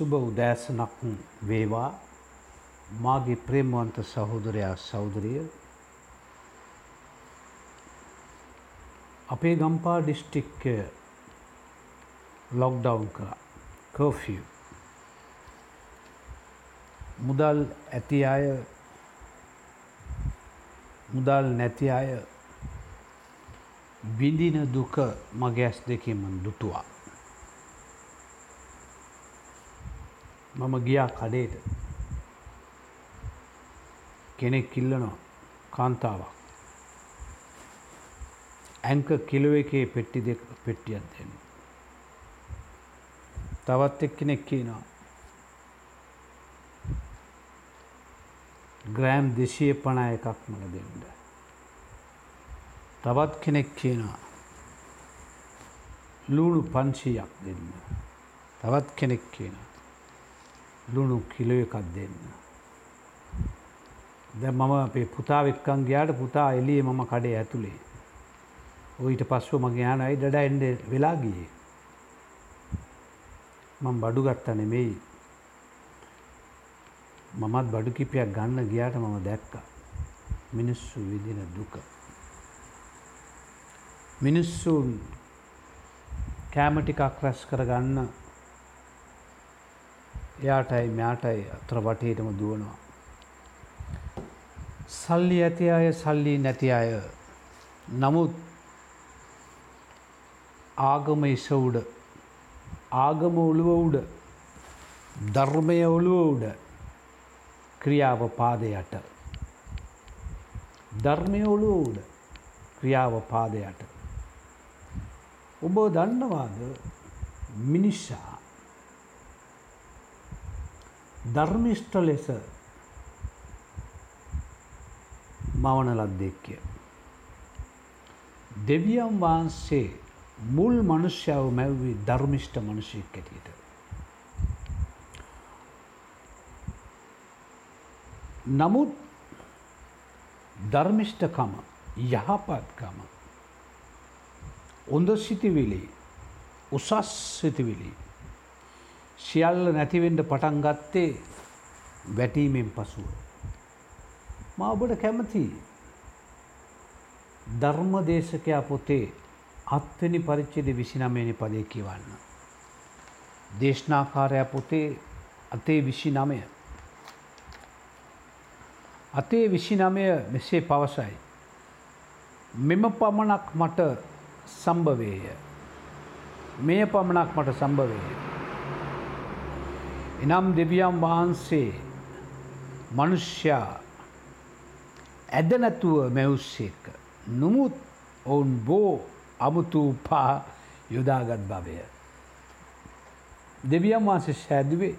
සුබ උදෑසනක් වේවා. මාගේ ප්‍රේමවන්ත සහෝදරයා සෞදරිය අපේ ගම්පා ඩිස්ටික්කය ලොක්ඩවුන් කර කෝෆිය මුදල් ඇති අය මුදල් නැති අය විඳින දුක මගේ ඇස් දෙකින්ම දුටුවා. මම ගියා කඩේට කෙනෙක් කිල්ලනවා කාන්තාවක්. ඇංක කිලෝ එකේ පෙට්ටි දෙක පෙට්ටියක් දෙන්න. තවත් එක් කෙනෙක් කියනවා. ග්‍රෑම් දෙශය පණ එකක් මල දෙන්න. තවත් කෙනෙක් කියනවා. ලුණු පංශීයක් දෙන්න. තවත් කෙනෙක් කියනවා. ලුණු කිලෝ එකක් දෙන්න. දැ මම අපේ පුතා වෙක්කන් ගයාට පුතා එලිය මම කඩේ ඇතුළේ. ඔයිට පස්සුව මගේ යානයි ඩඩ එන්ඩ වෙලා ගියේ. මං බඩු ගත්ත නෙමෙයි මමත් බඩු කිපයක් ගන්න ගියාට මම දැක්ක මිනිස්සු විදින දුක. මිනිස්සුන් කෑමටිකක් රැස් කරගන්න එයාටයි මෙයාටයි අත්‍ර වටේටම දුවනවා. සල්ලි ඇති අය සල්ලි නැති අය. නමුත් ආගම ඉස උඩ ආගම ඔළුව උඩ ධර්මය ඔළුව උඩ ක්‍රියාව පාදයට. ධර්මය ඔළුව උඩ ක්‍රියාව පාදයට. ඔබ දන්නවාද මිනිස්සා ධර්මිෂ්ට ලෙස මවන ලද්දෙක්ය. දෙවියන් වහන්සේ මුල් මනුෂ්‍යාව මැව්වී ධර්මිෂ්ට මනුෂයෙක් ඇටියට. නමුත් ධර්මිෂ්ඨකම යහපත්කම ඔොඳ සිතිවිලි උසස් සිතිවිලි සියල්ල නැතිවෙන්ට පටන් ගත්තේ වැටීමෙන් පසුව. මා ඔබට කැමති ධර්ම දේශකයා පොතේ අත්වනි පරිච්චෙද විසිනමයනි පදය කියවන්න. දේශනාකාරය පොතේ අතේ විසි නමය. අතේ විසි නමය මෙසේ පවසයි. මෙම පමණක් මට සම්භවේය. මේ පමණක් මට සම්භවේය. එනම් දෙවියම් වහන්සේ මනුෂ්‍යයා ඇද නැතුව මැවුස්සේක. නොමුත් ඔවුන් බෝ අමුතු පා යොදාගත් භවය. දෙවියම් වහන්සේ සැදුවේ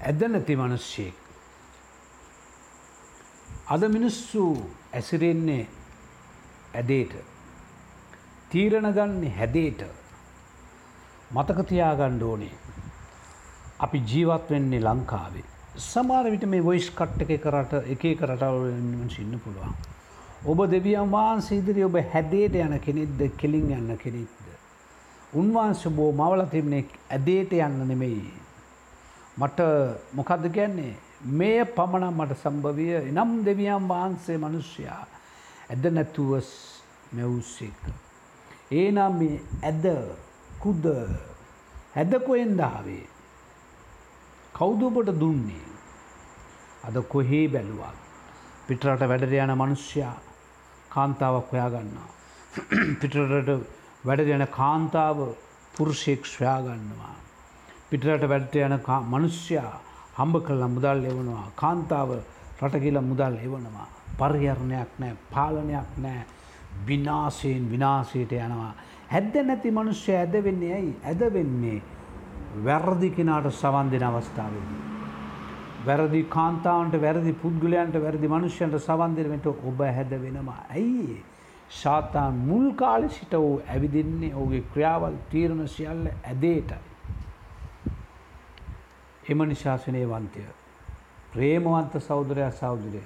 ඇද නැති මනුෂ්‍යයෙක්. අද මිනිස්සු ඇසිරෙන්නේ ඇදේට. තීරණ ගන්නේ හැදේට මතකතියාගණ්ඩ ඕනේ. අපි ජීවත් වෙන්නේ ලංකාවේ. සමාර විට මේ වොයිස් කට්ට එක කරට එක කරටවල සින්න පුළුවන්. ඔබ දෙවියන් වහන්සේ ඉදිරි ඔබ හැදේට යන කෙනෙක්ද කෙලින් යන්න කෙනෙක්ද. උන්වහන්ස බෝ මවල තිබනෙක් ඇදේට යන්න නෙමෙයි. මට මොකක්ද කියන්නේ මේ පමණ මට සම්භවිය නම් දෙවියන් වහන්සේ මනුෂ්‍යයා ඇද නැතුව මෙවුස්සෙක්. ඒ නම් මේ ඇද කුද හැදකොෙන්දාවේ කෞුදපට දුන්නේ අද කොහේ බැලුවක් පිටරට වැඩට යන මනුෂ්‍යයා කාන්තාවක් හොයා ගන්නවා. පිටරට වැඩ යන කාන්තාව පුරුෂයෙක් සොයා ගන්නවා. පිටරට වැඩට යන මනුෂ්‍යයා හම්බ කළ මුදල් එවනවා කාන්තාව රටකිල මුදල් එවනවා. පරිහරණයක් නෑ පාලනයක් නෑ විනාසයෙන් විනාසයට යනවා. හැද්ද නැති මනුෂ්‍ය ඇද වෙන්නේ ඇයි ඇද වෙන්නේ වැරදි කෙනාට සවන් දෙන අවස්ථාවදී. වැරදි කාන්තාවන්ට වැරදි පුද්ගලයන්ට වැරදි මනුෂ්‍යන්ට සවන්දිරමට ඔබ හැද වෙනවා. ඇයි. ශාතාන් මුල් කාලෙ සිට වූ ඇවිදින්නේ ඔහුගේ ක්‍රියාවල් තීරණ සියල්ල ඇදේටයි. එම නිශාසනය වන්තය. ප්‍රේමවන්ත සෞදරය සෞදරය.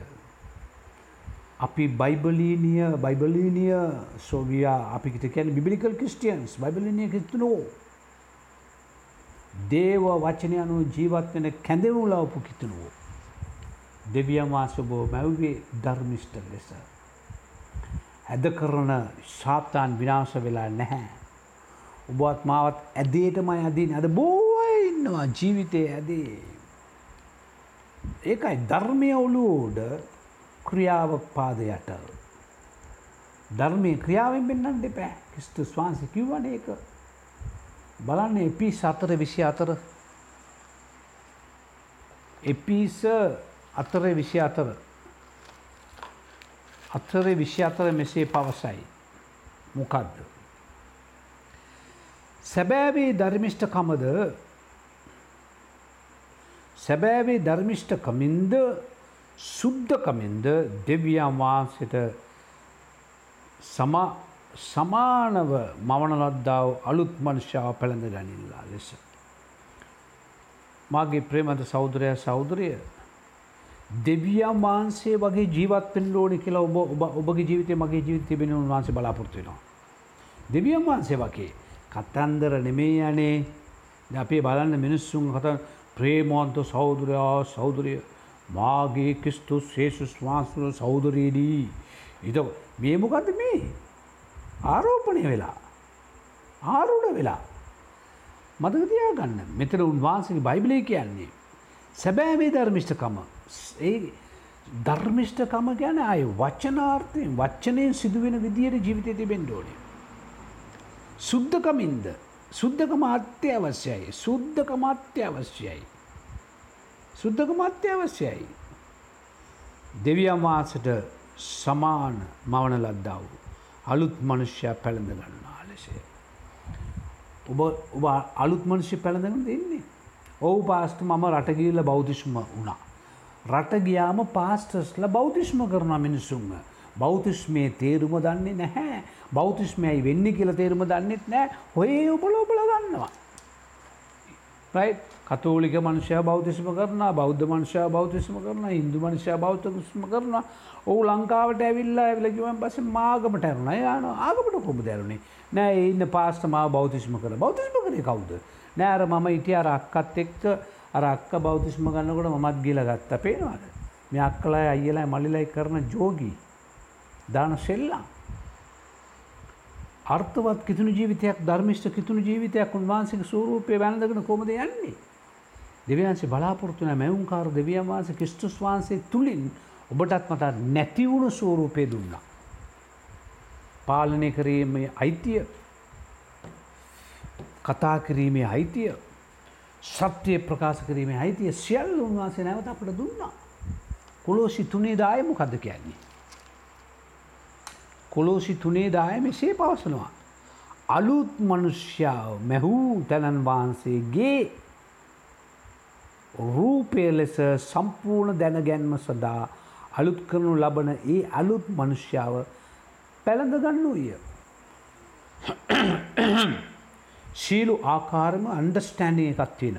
අපි බයිබලීනිය බයිබලීනිය සෝවයා අපිට කැන බිලිකල් ක්‍රිස්ටියන්ස් බයිබලිනය කිස්තුනෝ. දේව වචනය අනුව ජීවත් වෙන කැඳවු ලවපු කිතුනුවෝ. දෙවියන් වහන්සේ ඔබ මැව්වේ ධර්මිෂ්ට ලෙස. ඇද කරන ශාතාන් විනාශ වෙලා නැහැ. ඔබත් මාවත් ඇදේටමයි අදින් අද බෝය ඉන්නවා ජීවිතය ඇදේ. ඒකයි ධර්මය ඔලුවෝඩ ක්‍රියාවක් පාද යට. ධර්මය ක්‍රියාවෙන් පෙන්න්න දෙපෑ කිස්තු ස්වාන්ස කිව්වන එක. බලන්න එපිස් අතර විසි අතර එපිස අතර විසි අතර අතර විසි අතර මෙසේ පවසයි මොකක්ද. සැබෑවේ ධර්මිෂ්ඨකමද සැබෑවේ ධර්මිෂ්ඨකමින්ද සුද්ධකමින්ද දෙවියන් වහන්සට සමානව මවනලද්දාව අලුත් මනුෂ්‍යාව පැළඳ ගනිල්ලා ලෙස. මාගේ ප්‍රේමත සෞදරය සෞදරය දෙවියන් වහන්සේ වගේ ජීවත්වෙන් ලෝනි කියලා ඔබ ඔබ ඔබගේ ජීවිතය මගේ ජීවිතය බෙන වහන්සේ බලාපොරත්තුවෙනවා. දෙවියන් වහන්සේ වගේ කත්තන්දර නෙමේ යනේ අපේ බලන්න මිනිස්සුන් කත ප්‍රේමෝන්ත සෞදරයා සෞදරය මාගේ කිස්තු ශේෂු ස්වාන්සුර සෞදරයේදී. ඉත මේ මොකක්ද මේ ආරෝපණය වෙලා ආරුඩ වෙලා මදකතියා ගන්න මෙතන උන්වහන්සේ බයිබලය කියන්නේ. සැබෑවේ ධර්මිෂ්ඨකම ඒ ධර්මිෂ්ඨකම ගැන අය වචනාර්ථයෙන් වච්චනයෙන් සිදුවෙන විදියට ජීවිතය තිබෙන්ඩෝනේ. සුද්ධකමින්ද සුද්ධකම අත්‍යවශ්‍යයි සුද්ධකම අත්‍යවශ්‍යයි. සුද්ධකම අත්‍යවශ්‍යයි. දෙවියන් වහන්සට සමාන මවන ලද්දාව. අලුත් මනුෂ්‍යයා පැළඳ ගන්නා ලෙසේ. ඔබ ඔබ අලුත් මනුෂ්‍ය පැළඳගෙන දෙන්නේ. ඔවු පාස්ට මම රටගීල බෞතිශ්ම වුණා. රට ගියාම පාස්ටස්ල බෞතිශ්ම කරන මිනිස්සුන්ම. බෞතිශ්මය තේරුම දන්නේ නැහැ. බෞතිශ්මයයි වෙන්න කියල තේරුම දන්නෙත් නෑ හොයේ ඔබල ඔබල ගන්නවා. කතෝලික මනුෂය බෞතිස්ම කරන බෞද්ධ මනුෂය බෞතිස්ම කරන ඉන්දු මනුෂය බෞතකස්ම කරන ඔහු ලංකාවට ඇවිල්ලා ඇවිලකිවන් පස මාගමට ඇරුණ යාන ආගමට කොම දැරුණේ නෑ ඉන්න පාස්ට මාව බෞතිස්ම කර බෞතිස්ම කරය කවුද. නෑර මම ඉටිය අර අක්කත් එක්ක අර අක්ක බෞතිස්ම ගන්නකොට මත් ගිල ගත්ත පේනවාද. මේ අක්කලයි අයිලයි මලිලයි කරන ජෝගී දාන සෙල්ලා. අර්ථවත් කිතුුණු ජීවිතයක් ධර්මිෂ්ට කිතුුණු ජීවිතයක් උන්වහන්සේක සූරූපය වැළඳගෙන කොමද යන්නේ. දෙවියන්සේ බලාපොරත්තුන මැවුම්කාර දෙවියන් වහන්සේ කිස්තුස් වහන්සේ තුළින් ඔබටත් මට නැතිවුණු සූරූපය දුන්නා. පාලනය කිරීමේ අයිතිය කතා කිරීමේ අයිතිය සත්‍යය ප්‍රකාශ කිරීමේ අයිතිය සියල් උන්වහන්සේ නැවත අපට දුන්නා. කොලෝසි තුනේ දායමොකද කියන්නේ. කොලෝසි තුනේ දාය මෙසේ පවසනවා. අලුත් මනුෂ්‍යාව මැහූ තැනන් වහන්සේගේ රූපය ලෙස සම්පූර්ණ දැනගැන්ම සදා අලුත් කරනු ලබන ඒ අලුත් මනුෂ්‍යාව පැළඳගන්න වය. ශීලු ආකාරම අන්ඩස්ටෑන්ඩිය එකත් තියෙන.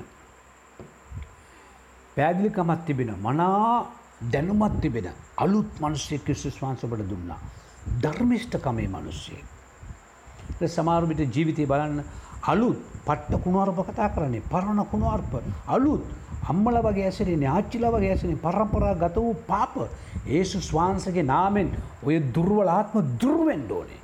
පැදිලිකමත් තිබෙන මනා දැනුමත් තිබෙන අලුත් මනුස්්‍යය කිසිස් වහන්සපට දුන්නා. ධර්මිෂ්ඨකමේ මනුස්්‍යය. සමාරුමිට ජීවිතය බලන්න අලුත් පට්ට කුණුවර්ප කතා කරන්නේ පරණ කුණුවර්ප අලුත් අම්මල වගේ ඇසරේ ආච්චිල වගේ ඇසනේ පරම්පරා ගත වූ පාප. ඒසු ස්වාන්සගේ නාමෙන් ඔය දුර්වලාත්ම දුර්වෙන්ඩෝනේ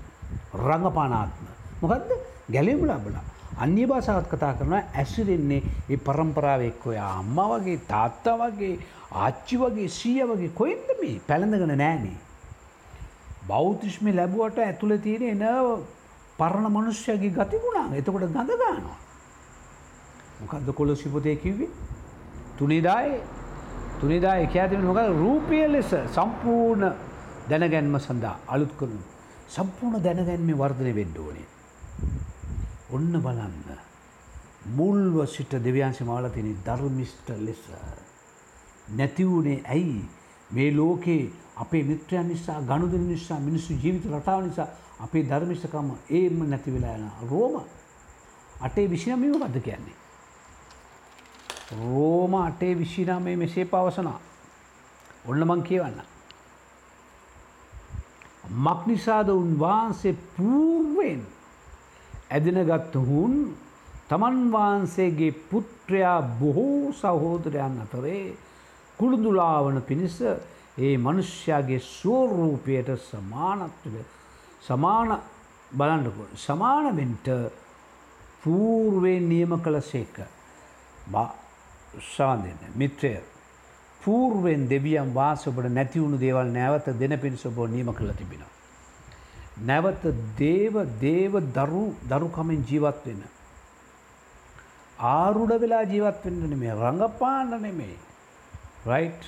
රඟපානාත්ම මොකදද? ගැලෙමු ලබලා. අන්‍ය භාසාවත් කතා කරන ඇසිරෙන්නේ ඒ පරම්පරාව එක් ඔය අම්ම වගේ තාත්තා වගේ ආච්චි වගේ සීය වගේ කොයින්ද මේ පැළඳගෙන නෑනේ බෞතිශ්මි ලැබුවට ඇතුළ තියෙන එන පරණ මනුෂ්‍යගේ ගතිගුණා එතකොට ගඳ ගානවා. මොකක්ද කොළ සිපතය කිව්වේ. තුනිදායි තුනිදා එක ඇතින මොක රූපය ලෙස සම්පූර්ණ දැනගැන්ම සඳහා අලුත් කරනු. සම්පූර්ණ දැනගැන්ම වර්ධනය වෙන්ඩෝනේ. ඔන්න බලන්න. මුල්ව සිට දෙවියන්සි මාල තින ධර්මිෂ්ට ලෙස. නැතිවුණේ ඇයි මේ ලෝකේ අපේ මිත්‍රයන් නිසා ගණුදන නිසා මිනිස්සු ජීවිත රටාව නිසා අපේ ධර්මිෂකම ඒම නැති වෙලා යන රෝම අටේ විසිනමීම බද කියන්නේ. රෝම අටේ විශිනාමේ මෙසේ පවසනා ඔන්න මං කියවන්න. මක්නිසාද උන්වහන්සේ පූර්වෙන් ඇදිනගත්ත හුන් තමන් වහන්සේගේ පුත්‍රයා බොහෝ සහෝදරයන් අතරේ කුළුදුලාවන පිණිස ඒ මනුෂ්‍යයාගේ ස්වරූපයට සමානත්ව සමාන බලන්නකො සමානවෙන්ට පූර්වෙන් නියම කළ සේක සාදන්න මිත්‍රය පූර්වෙන් දෙවියම් වාසපට නැතිවුණු දේවල් නැවත දෙන පිණිස බෝ නියම කළ තිබෙන. නැවත දේව දේව දරු දරුකමෙන් ජීවත් වෙන. ආරුඩ වෙලා ජීවත් වෙන්න නෙමේ රඟපාන්න නෙමේ. රයිට්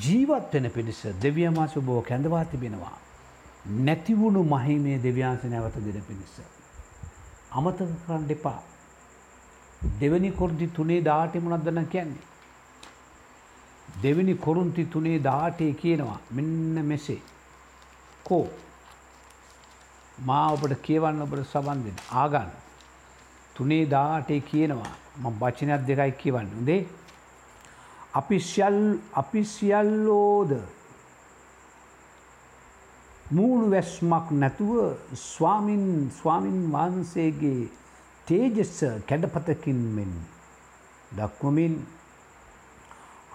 ජීවත් වෙන පිණිස දෙවියමාස බෝ කැඳවා තිබෙනවා. නැතිවුණු මහිමේ දෙව්‍යාන්ස නැවත දෙන පිණිස. අමතක කරන්න එපා. දෙවනි කොරදි තුනේ දාටි මොනක්දන්න කියන්නේ. දෙවනි කොරුන්ති තුනේ දාටේ කියනවා මෙන්න මෙසේ. කෝ මා ඔබට කියවන්න ඔබට සබන්ධෙන ආගන්න. තුනේ දාටේ කියනවා ම භචනයක් දෙකයි කියවන්න දේ. අපි සියල් අපි සියල්ලෝද මූුණු වැස්මක් නැතුව ස්වාමින් ස්වාමින් වහන්සේගේ තේජස්ස කැඩපතකින් මෙන් දක්වමින්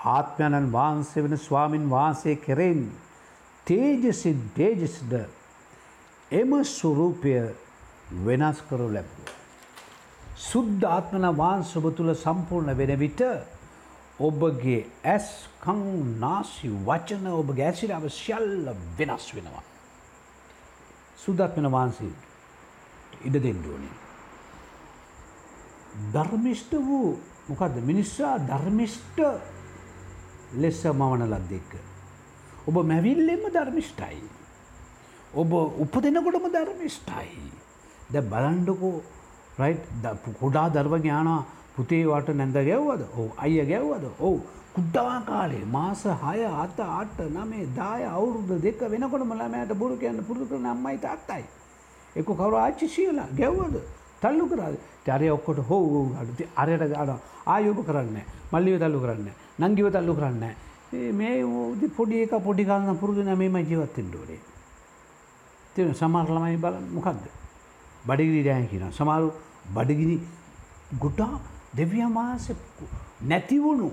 ආත්මයණන් වහන්සේ වෙන ස්වාමින් වහන්සේ කෙරෙන් තේජසින් තේජස්ද එම ස්වරූපය වෙනස් කරු ලැබුව. සුද්ධ ආත්මන වහන්සභ තුළ සම්පූර්ණ වෙන විට ඔබගේ ඇස් කං නාසි වචන ඔබ ගැසිරාව ශල්ල වෙනස් වෙනවා. සුදත්වන වහන්සේ ඉඩ දෙන්ඩුවනින්. ධර්මිෂ්ට වූ මොකද මිනිස්සා ධර්මිෂ්ට ලෙස්ස මවන ලද්දෙක්ක. ඔබ මැවිල්ලෙම ධර්මිෂ්ටයි. ඔබ උපදෙනකොටම ධර්මිෂ්ටයි. ද බලන්ඩකෝ රයි් කුඩා දර්ව ඥානා පුතේවාට නැඳ ගැව්වද ඕ අය ගැව්වද ඔවු කුඩ්ඩා කාලේ මාස හය අත අට නමේ දාය අවුරුද්ධ දෙක වෙනකොට මළමයට බුරු කියන්න පුරුදු කරන අම්මයි තාත්තයි. එක කවර ආච්චි සියලා ගැව්වද? තල්ලු කරද? ටරය ඔක්කොට හෝ අඩුති අරයට ගාඩ ආයෝප කරන්න මල්ලිව තල්ලු කරන්න නංගිව තල්ලු කරන්න මේ පොඩි එක පොඩිකාන්න පුරුදු නමේම ජීවත්තෙන්ටෝඩේ තින සමාර්ලමයි බල මොකක්ද බඩගිරි රෑන් කියන සමාරු බඩගිනි ගුටා දෙවියමාස නැතිවුණු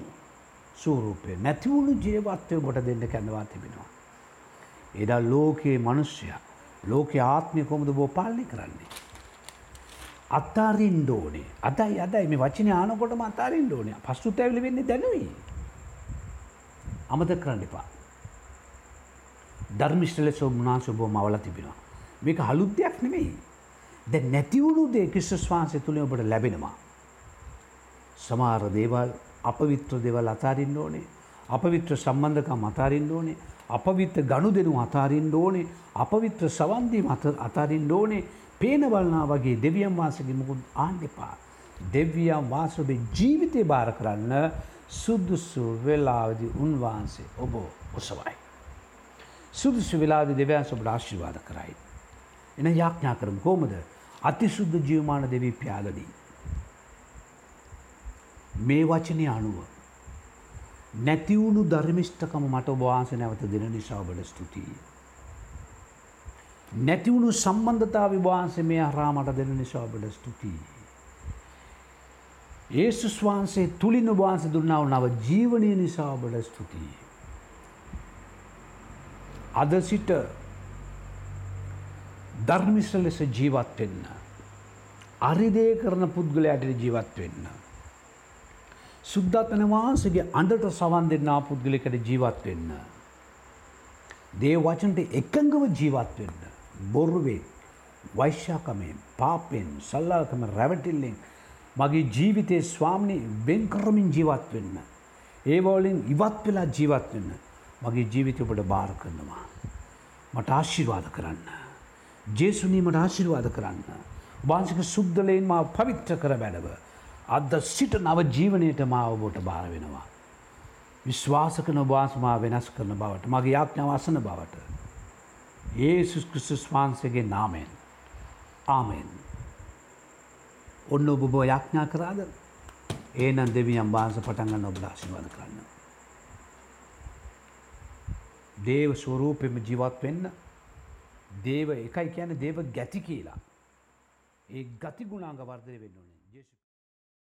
සූරූපය නැතිවුණු ජීවත්වය ගොට දෙන්න කැඳවා තිබෙනවා. එදා ලෝකයේ මනුෂ්‍යය ලෝක ආත්මය කොමද බෝ පාලනය කරන්නේ. අත්තාරින් ඩෝනේ අදයි අදයි මේ වචන ආනකොටම අතාරින් ඩෝනය පස්සුත් ඇවිලි වෙන්නේ දැනුවී. අමත කරන්න එපා. ධර්මිෂ්ටල සෝමනාස බෝ මවල තිබෙනවා. මේක හලුද්‍යයක් නෙමෙයි. දැ නැතිවුණු දේ කිස්්‍රස් වහන්සේ තුළේ ඔබට ලැබෙනවා. සමාර දේවල් අපවිත්‍ර දෙවල් අතාරින්න ඕනේ. අපවිත්‍ර සම්බන්ධකම් අතාරින්න ඕනේ. අපවිත්‍ර ගණු දෙනු අතාරින්න ඕනේ. අපවිත්‍ර සවන්දී මත අතාරින්න ඕනේ. පේනවල්නා වගේ දෙවියම් වාසගේ මුකුත් ආන්න එපා. දෙවියම් වාසබේ ජීවිතය භාර කරන්න සුදුසු වෙලාවදි උන්වහන්සේ ඔබ ඔසවයි. සුදුසු වෙලාදි දෙවයන් ඔබට ආශිර්වාද කරයි. එන යාඥා කරම කෝමද අතිශුද්ධ ජීවමාන දෙවී ප්‍යාලදී. මේ වචනය අනුව. නැතිවුණු ධර්මිෂ්ඨකම මට ඔබවාස නැවත දෙන නිසා ඔබට ස්තුතියි. නැතිවුණු සම්බන්ධතා විවාන්සේ මේ අරාමට දෙන නිසා ඔබට ස්තුතියි. ඒසුස් වහන්සේ තුළින් වහන්ස දුන්නාව නව ජීවනය නිසා ඔබට ස්තුතියි. අද සිට ධර්මිශ්‍ර ලෙස ජීවත් වෙන්න. අරිදේ කරන පුද්ගලයාට ජීවත් වෙන්න. සුද්දත්වන වහන්සගේ අඳට සවන් දෙන්නා පුද්ගලිකට ජීවත් වෙන්න. දේ වචනට එකඟව ජීවත් වෙන්න. බොරුවෙන් වෛශ්‍යාකමෙන් පාපෙන් සල්ලාකම රැවටිල්ලෙන් මගේ ජීවිතයේ ස්වාමිනී වෙන් කරමින් ජීවත් වෙන්න. ඒවලින් ඉවත් වෙලා ජීවත් වෙන්න මගේ ජීවිතයට බාර කරනවා. මට ආශිර්වාද කරන්න. ජේසුනීමට ආශිර්වාද කරන්න. වාංසික සුද්දලයෙන් මා පවිත්‍ර කර බැඩව. අද සිට නව ජීවනයට මාවබෝට බාර වෙනවා. විශ්වාස කන වාසමා වෙනස් කරන බවට මගේ යාඥාව අසන බවට. ඒසුස් කෘස්තුස් වහන්සේගේ නාමෙන් ආමෙන්. ඔන්න ඔබ බෝ යක්ඥා කරාද ඒනන් දෙවියම් වහන්ස පටන්ගන්න ඔබ ආශිර්වාද කරන්න. දේව ස්වරූපෙම ජීවත් වෙන්න දේව එකයි කියන දේව ගැති කියලා. ඒ ගති ගුණාංග වර්ධය වෙන්න ඕනේ ජේසු